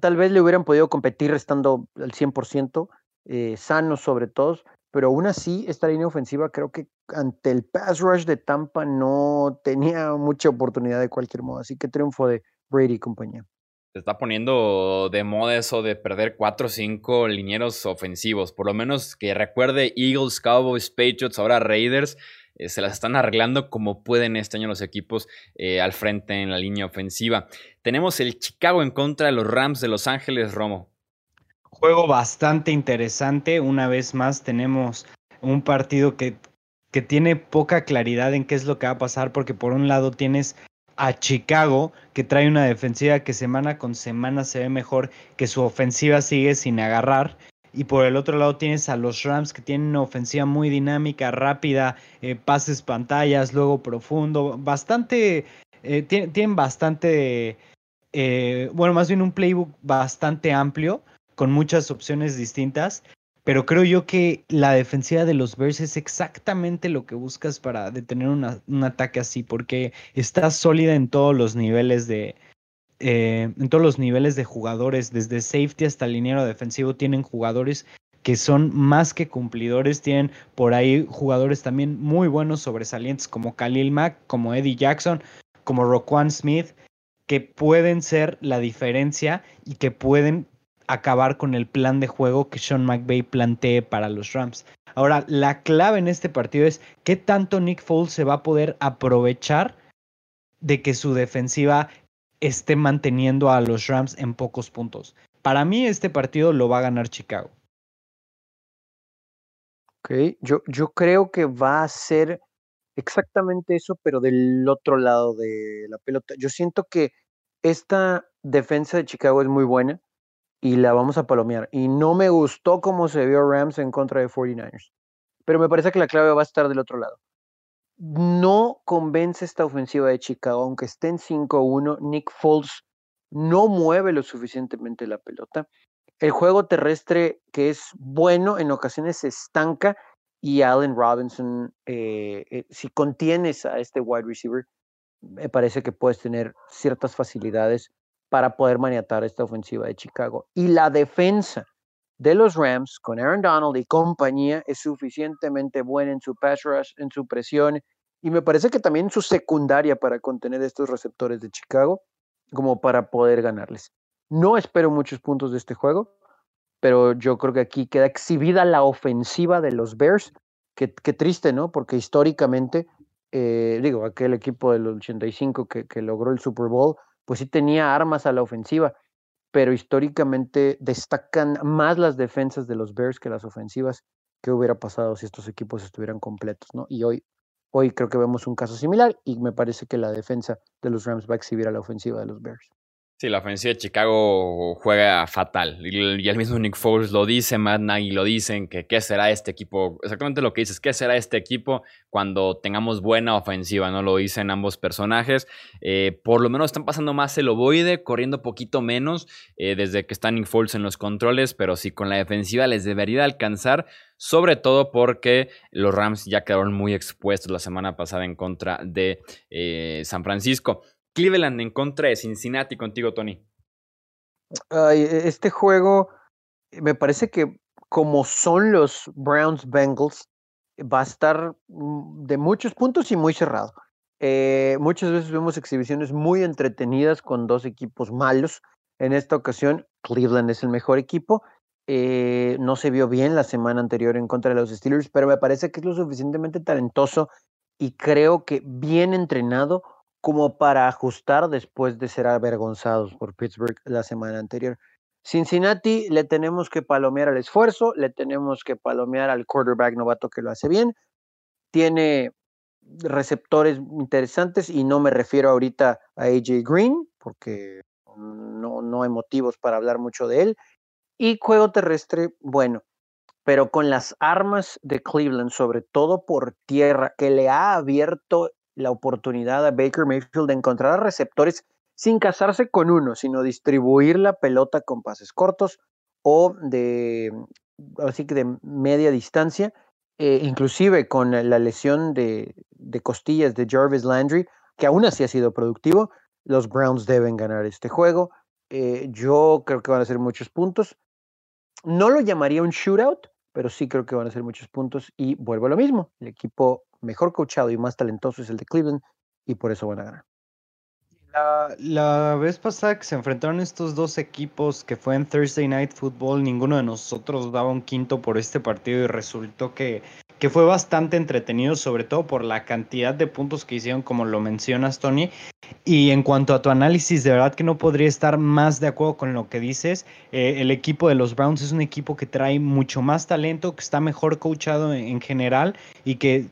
tal vez le hubieran podido competir estando al 100%, eh, sanos sobre todo, pero aún así esta línea ofensiva creo que ante el pass rush de Tampa no tenía mucha oportunidad de cualquier modo, así que triunfo de Brady y compañía. Se está poniendo de moda eso de perder 4 o 5 linieros ofensivos. Por lo menos que recuerde Eagles, Cowboys, Patriots, ahora Raiders. eh, se las están arreglando como pueden este año los equipos eh, al frente en la línea ofensiva. Tenemos el Chicago en contra de los Rams de Los Ángeles, Romo. Juego bastante interesante. Una vez más tenemos un partido que que tiene poca claridad en qué es lo que va a pasar, porque por un lado tienes a Chicago, que trae una defensiva que semana con semana se ve mejor, que su ofensiva sigue sin agarrar. Y por el otro lado tienes a los Rams que tienen una ofensiva muy dinámica, rápida, eh, pases pantallas, luego profundo, bastante, eh, tienen, bastante, eh, bueno, más bien un playbook bastante amplio, con muchas opciones distintas. Pero creo yo que la defensiva de los Bears es exactamente lo que buscas para detener un ataque así, porque está sólida en todos los niveles de, eh, en todos los niveles de jugadores, desde safety hasta liniero defensivo, tienen jugadores que son más que cumplidores, tienen por ahí jugadores también muy buenos, sobresalientes, como Khalil Mack, como Eddie Jackson, como Roquan Smith, que pueden ser la diferencia y que pueden acabar con el plan de juego que Sean McVay plantee para los Rams. Ahora, la clave en este partido es qué tanto Nick Foles se va a poder aprovechar de que su defensiva esté manteniendo a los Rams en pocos puntos. Para mí este partido lo va a ganar Chicago. Ok, yo, yo creo que va a ser exactamente eso, pero del otro lado de la pelota. Yo siento que esta defensa de Chicago es muy buena y la vamos a palomear. Y no me gustó cómo se vio Rams en contra de 49ers. Pero me parece que la clave va a estar del otro lado. No convence esta ofensiva de Chicago, aunque esté en 5-1. Nick Foles no mueve lo suficientemente la pelota. El juego terrestre, que es bueno, en ocasiones se estanca. Y Allen Robinson, eh, eh, si contienes a este wide receiver, me parece que puedes tener ciertas facilidades para poder maniatar esta ofensiva de Chicago. Y la defensa de los Rams con Aaron Donald y compañía es suficientemente buena en su pass rush, en su presión y me parece que también en su secundaria para contener estos receptores de Chicago como para poder ganarles. No espero muchos puntos de este juego, pero yo creo que aquí queda exhibida la ofensiva de los Bears. Qué, triste, ¿no? Porque históricamente, eh, digo, aquel equipo del 85 que, que logró el Super Bowl, pues sí tenía armas a la ofensiva, pero históricamente destacan más las defensas de los Bears que las ofensivas. ¿Qué hubiera pasado si estos equipos estuvieran completos? ¿no? Y hoy, hoy creo que vemos un caso similar y me parece que la defensa de los Rams va a exhibir a la ofensiva de los Bears. Sí, la ofensiva de Chicago juega fatal. Y, el mismo Nick Foles lo dice, Matt Nagy lo dicen, que qué será este equipo. Exactamente lo que dices, qué será este equipo cuando tengamos buena ofensiva, ¿no? Lo dicen ambos personajes. Eh, por lo menos están pasando más el ovoide, corriendo poquito menos eh, desde que está Nick Foles en los controles, pero sí con la defensiva les debería alcanzar, sobre todo porque los Rams ya quedaron muy expuestos la semana pasada en contra de eh, San Francisco. Cleveland en contra de Cincinnati contigo, Tony. E, este juego me parece que como son los Browns Bengals, va a estar mm, de muchos puntos y muy cerrado. Eh, muchas veces vemos exhibiciones muy entretenidas con dos equipos malos. En esta ocasión, Cleveland es el mejor equipo. Eh, no se vio bien la semana anterior en contra de los Steelers, pero me parece que es lo suficientemente talentoso y creo que bien entrenado como para ajustar después de ser avergonzados por Pittsburgh la semana anterior. Cincinnati le tenemos que palomear al esfuerzo, le tenemos que palomear al quarterback novato que lo hace bien. Tiene receptores interesantes y no me refiero ahorita a AJ Green porque no, no hay motivos para hablar mucho de él. Y juego terrestre, bueno, pero con las armas de Cleveland, sobre todo por tierra, que le ha abierto la oportunidad a Baker Mayfield de encontrar receptores sin casarse con uno, sino distribuir la pelota con pases cortos o de, así que de media distancia, eh, inclusive con la lesión de, costillas de Jarvis Landry, que aún así ha sido productivo, los Browns deben ganar este juego. Eh, yo creo que van a ser muchos puntos. No lo llamaría un shootout, pero sí creo que van a ser muchos puntos y vuelvo a lo mismo. El equipo mejor coachado y más talentoso es el de Cleveland y por eso van a ganar. La, vez pasada que se enfrentaron estos dos equipos, que fue en Thursday Night Football, ninguno de nosotros daba un quinto por este partido y resultó que, que fue bastante entretenido, sobre todo por la cantidad de puntos que hicieron, como lo mencionas, Tony. Y en cuanto a tu análisis, de verdad que no podría estar más de acuerdo con lo que dices. Eh, el equipo de los Browns es un equipo que trae mucho más talento, que está mejor coachado en general y que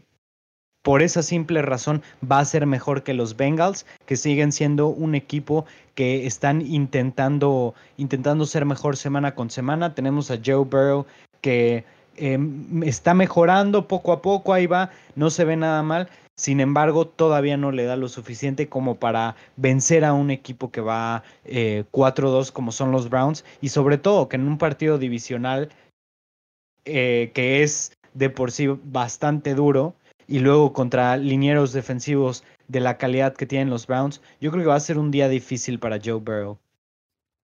por esa simple razón va a ser mejor que los Bengals, que siguen siendo un equipo que están intentando, intentando ser mejor semana con semana. Tenemos a Joe Burrow que em, está mejorando poco a poco, ahí va, no se ve nada mal. Sin embargo, todavía no le da lo suficiente como para vencer a un equipo que va 4-2 eh, como son los Browns y sobre todo que en un partido divisional eh, que es de por sí bastante duro, y luego contra linieros defensivos de la calidad que tienen los Browns, yo creo que va a ser un día difícil para Joe Burrow.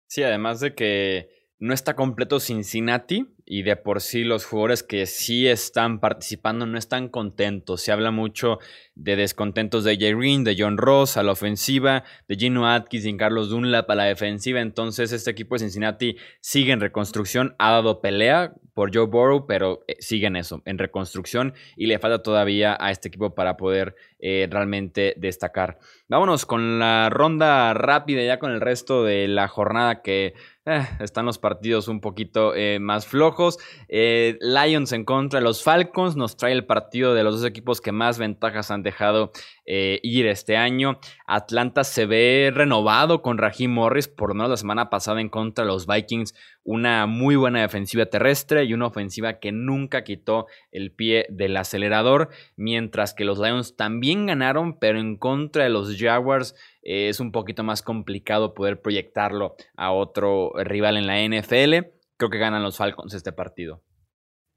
Sí, además de que no está completo Cincinnati y de por sí los jugadores que sí están participando no están contentos. Se habla mucho de descontentos de Jay Green, de John Ross a la ofensiva, de Gino Atkins y Carlos Dunlap a la defensiva. Entonces este equipo de Cincinnati sigue en reconstrucción, ha dado pelea por Joe Burrow, pero eh, sigue en eso, en reconstrucción y le falta todavía a este equipo para poder eh, realmente destacar. Vámonos con la ronda rápida ya con el resto de la jornada que eh, están los partidos un poquito eh, más flojos. Eh, Lions en contra de los Falcons nos trae el partido de los dos equipos que más ventajas han dejado ir este año. Atlanta se ve renovado con Raheem Morris, por lo menos la semana pasada en contra de los Vikings. Una muy buena defensiva terrestre y una ofensiva que nunca quitó el pie del acelerador. Mientras que los Lions también ganaron, pero en contra de los Jaguars es un poquito más complicado poder proyectarlo a otro rival en la NFL. Creo que ganan los Falcons este partido.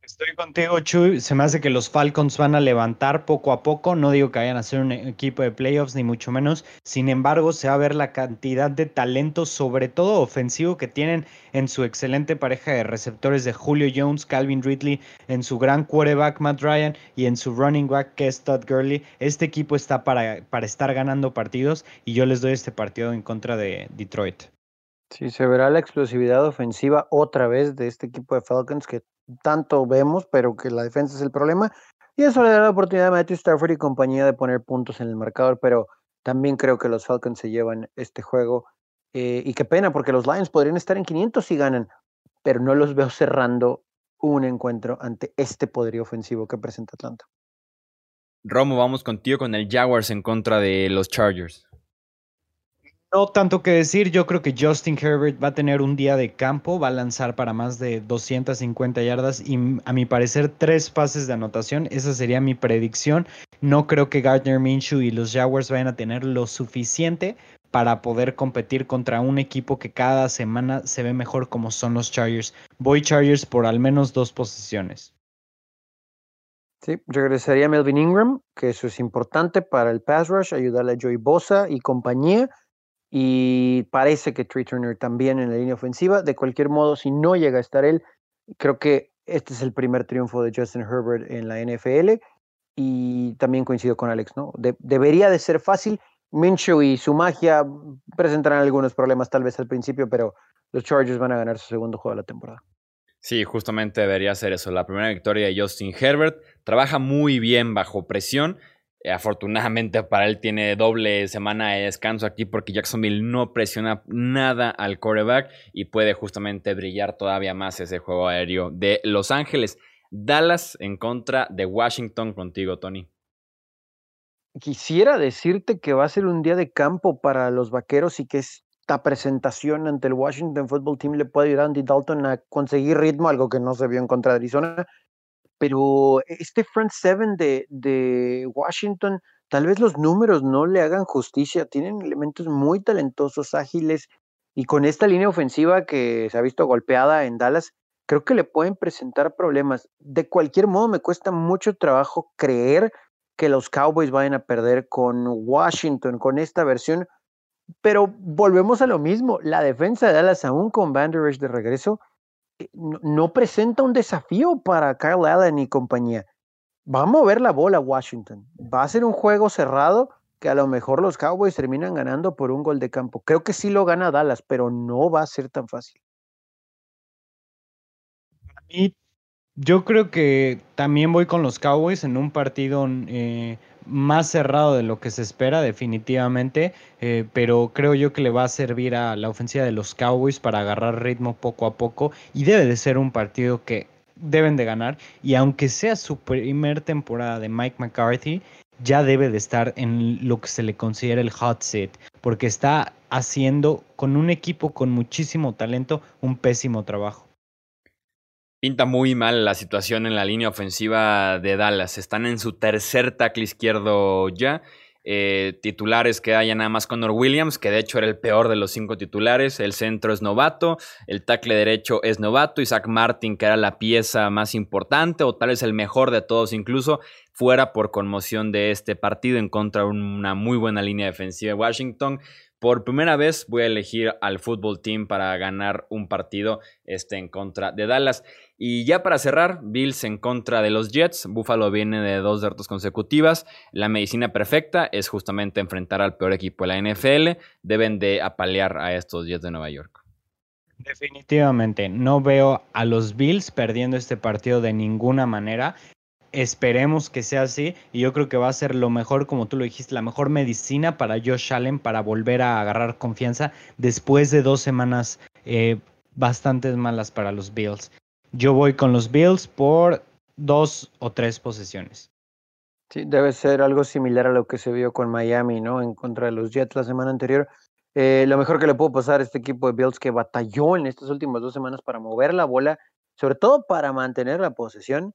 Estoy contigo, Chuy. Se me hace que los Falcons van a levantar poco a poco. No digo que vayan a ser un equipo de playoffs, ni mucho menos. Sin embargo, se va a ver la cantidad de talento, sobre todo ofensivo, que tienen en su excelente pareja de receptores de Julio Jones, Calvin Ridley, en su gran quarterback Matt Ryan y en su running back que es Todd Gurley. Este equipo está para, para estar ganando partidos y yo les doy este partido en contra de Detroit. Sí, se verá la explosividad ofensiva otra vez de este equipo de Falcons que tanto vemos, pero que la defensa es el problema. Y eso le da la oportunidad a Matthew Stafford y compañía de poner puntos en el marcador, pero también creo que los Falcons se llevan este juego. Eh, y qué pena, porque los Lions podrían estar en 500 si ganan, pero no los veo cerrando un encuentro ante este poderío ofensivo que presenta Atlanta. Romo, vamos contigo con el Jaguars en contra de los Chargers. No tanto que decir, yo creo que Justin Herbert va a tener un día de campo, va a lanzar para más de 250 yardas y a mi parecer tres pases de anotación, esa sería mi predicción. No creo que Gardner Minshew y los Jaguars vayan a tener lo suficiente para poder competir contra un equipo que cada semana se ve mejor como son los Chargers. Voy Chargers por al menos dos posiciones. Sí, regresaría Melvin Ingram, que eso es importante para el pass rush, ayudarle a Joey Bosa y compañía y parece que Trey Turner también en la línea ofensiva. De cualquier modo, si no llega a estar él, creo que este es el primer triunfo de Justin Herbert en la NFL y también coincido con Alex, ¿no? debería de ser fácil. Minshew y su magia presentarán algunos problemas tal vez al principio, pero los Chargers van a ganar su segundo juego de la temporada. Sí, justamente debería ser eso. La primera victoria de Justin Herbert. Trabaja muy bien bajo presión afortunadamente para él tiene doble semana de descanso aquí porque Jacksonville no presiona nada al quarterback y puede justamente brillar todavía más ese juego aéreo de Los Ángeles. Dallas en contra de Washington contigo, Tony. Quisiera decirte que va a ser un día de campo para los vaqueros y que esta presentación ante el Washington Football Team le puede ayudar a Andy Dalton a conseguir ritmo, algo que no se vio en contra de Arizona pero este front seven de, Washington, tal vez los números no le hagan justicia, tienen elementos muy talentosos, ágiles, y con esta línea ofensiva que se ha visto golpeada en Dallas, creo que le pueden presentar problemas. De cualquier modo, me cuesta mucho trabajo creer que los Cowboys vayan a perder con Washington, con esta versión, pero volvemos a lo mismo, la defensa de Dallas, aún con Van de regreso, no, presenta un desafío para Kyle Allen y compañía. Va a mover la bola Washington. Va a ser un juego cerrado que a lo mejor los Cowboys terminan ganando por un gol de campo. Creo que sí lo gana Dallas, pero no va a ser tan fácil. Y yo creo que también voy con los Cowboys en un partido eh, más cerrado de lo que se espera definitivamente, eh, pero creo yo que le va a servir a la ofensiva de los Cowboys para agarrar ritmo poco a poco y debe de ser un partido que deben de ganar y aunque sea su primer temporada de Mike McCarthy, ya debe de estar en lo que se le considera el hot seat, porque está haciendo con un equipo con muchísimo talento un pésimo trabajo. Pinta muy mal la situación en la línea ofensiva de Dallas. Están en su tercer tackle izquierdo ya. Eh, titulares que haya nada más Connor Williams, que de hecho era el peor de los cinco titulares. El centro es novato, el tackle derecho es novato. Isaac Martin, que era la pieza más importante, o tal vez el mejor de todos, incluso fuera por conmoción de este partido en contra de una muy buena línea defensiva de Washington. Por primera vez voy a elegir al fútbol team para ganar un partido este, en contra de Dallas. Y ya para cerrar, Bills en contra de los Jets. Buffalo viene de dos derrotas consecutivas. La medicina perfecta es justamente enfrentar al peor equipo de la NFL. Deben de apalear a estos Jets de Nueva York. Definitivamente, no veo a los Bills perdiendo este partido de ninguna manera. Esperemos que sea así y yo creo que va a ser lo mejor, como tú lo dijiste, la mejor medicina para Josh Allen para volver a agarrar confianza después de dos semanas eh, bastante malas para los Bills. Yo voy con los Bills por dos o tres posesiones. Sí, debe ser algo similar a lo que se vio con Miami, ¿no? En contra de los Jets la semana anterior. Eh, lo mejor que le puedo pasar a este equipo de Bills que batalló en estas últimas dos semanas para mover la bola, sobre todo para mantener la posesión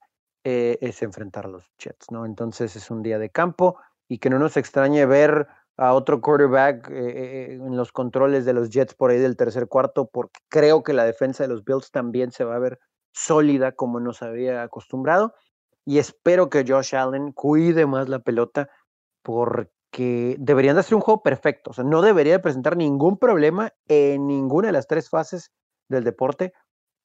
eh, es enfrentar a los Jets, ¿no? Entonces es un día de campo y que no nos extrañe ver a otro quarterback eh, eh, en los controles de los Jets por ahí del tercer cuarto, porque creo que la defensa de los Bills también se va a ver sólida como nos había acostumbrado. Y espero que Josh Allen cuide más la pelota, porque deberían de hacer un juego perfecto. O sea, no debería presentar ningún problema en ninguna de las tres fases del deporte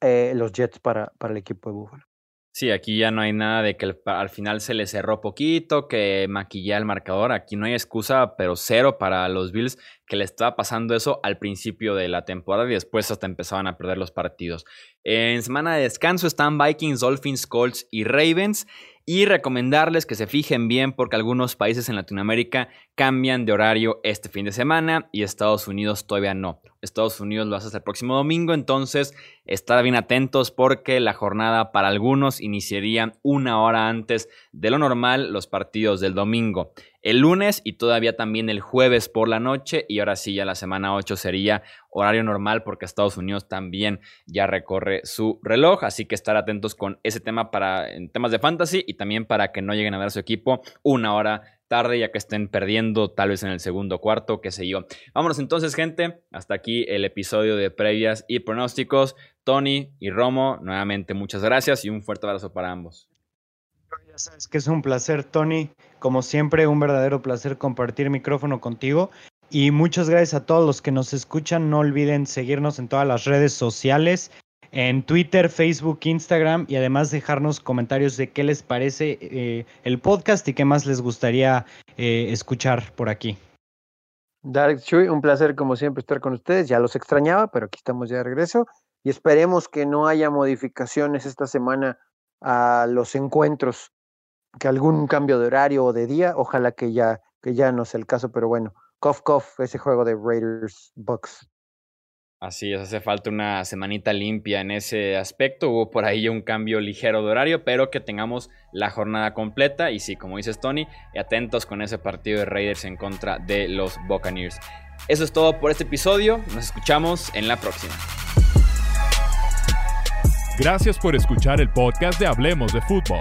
los Jets para, para el equipo de Buffalo. Sí, aquí ya no hay nada de que al final se le cerró poquito, que maquilla el marcador. Aquí no hay excusa, pero cero para los Bills, que le estaba pasando eso al principio de la temporada y después hasta empezaban a perder los partidos. En semana de descanso están Vikings, Dolphins, Colts y Ravens. Y recomendarles que se fijen bien porque algunos países en Latinoamérica cambian de horario este fin de semana y Estados Unidos todavía no. Estados Unidos lo hace hasta el próximo domingo, entonces estar bien atentos porque la jornada para algunos iniciaría una hora antes de lo normal los partidos del domingo el lunes y todavía también el jueves por la noche. Y ahora sí, ya la semana 8 sería horario normal porque Estados Unidos también ya recorre su reloj. Así que estar atentos con ese tema para en temas de fantasy y también para que no lleguen a ver a su equipo una hora tarde ya que estén perdiendo tal vez en el segundo cuarto, qué sé yo. Vámonos entonces gente, hasta aquí el episodio de previas y pronósticos. Tony y Romo, nuevamente muchas gracias y un fuerte abrazo para ambos. Sabes que es un placer, Tony. Como siempre, un verdadero placer compartir micrófono contigo. Y muchas gracias a todos los que nos escuchan. No olviden seguirnos en todas las redes sociales, en Twitter, Facebook, Instagram y además dejarnos comentarios de qué les parece eh, el podcast y qué más les gustaría eh, escuchar por aquí. Dark Chuy, un placer como siempre estar con ustedes. Ya los extrañaba, pero aquí estamos ya de regreso y esperemos que no haya modificaciones esta semana a los encuentros, que algún cambio de horario o de día, ojalá que ya, que ya no sea el caso, pero bueno, cough cough, ese juego de Raiders Bucks. Así es, hace falta una semanita limpia en ese aspecto. Hubo por ahí un cambio ligero de horario, pero que tengamos la jornada completa. Y sí, como dices Tony, atentos con ese partido de Raiders en contra de los Buccaneers. Eso es todo por este episodio. Nos escuchamos en la próxima. Gracias por escuchar el podcast de Hablemos de Fútbol.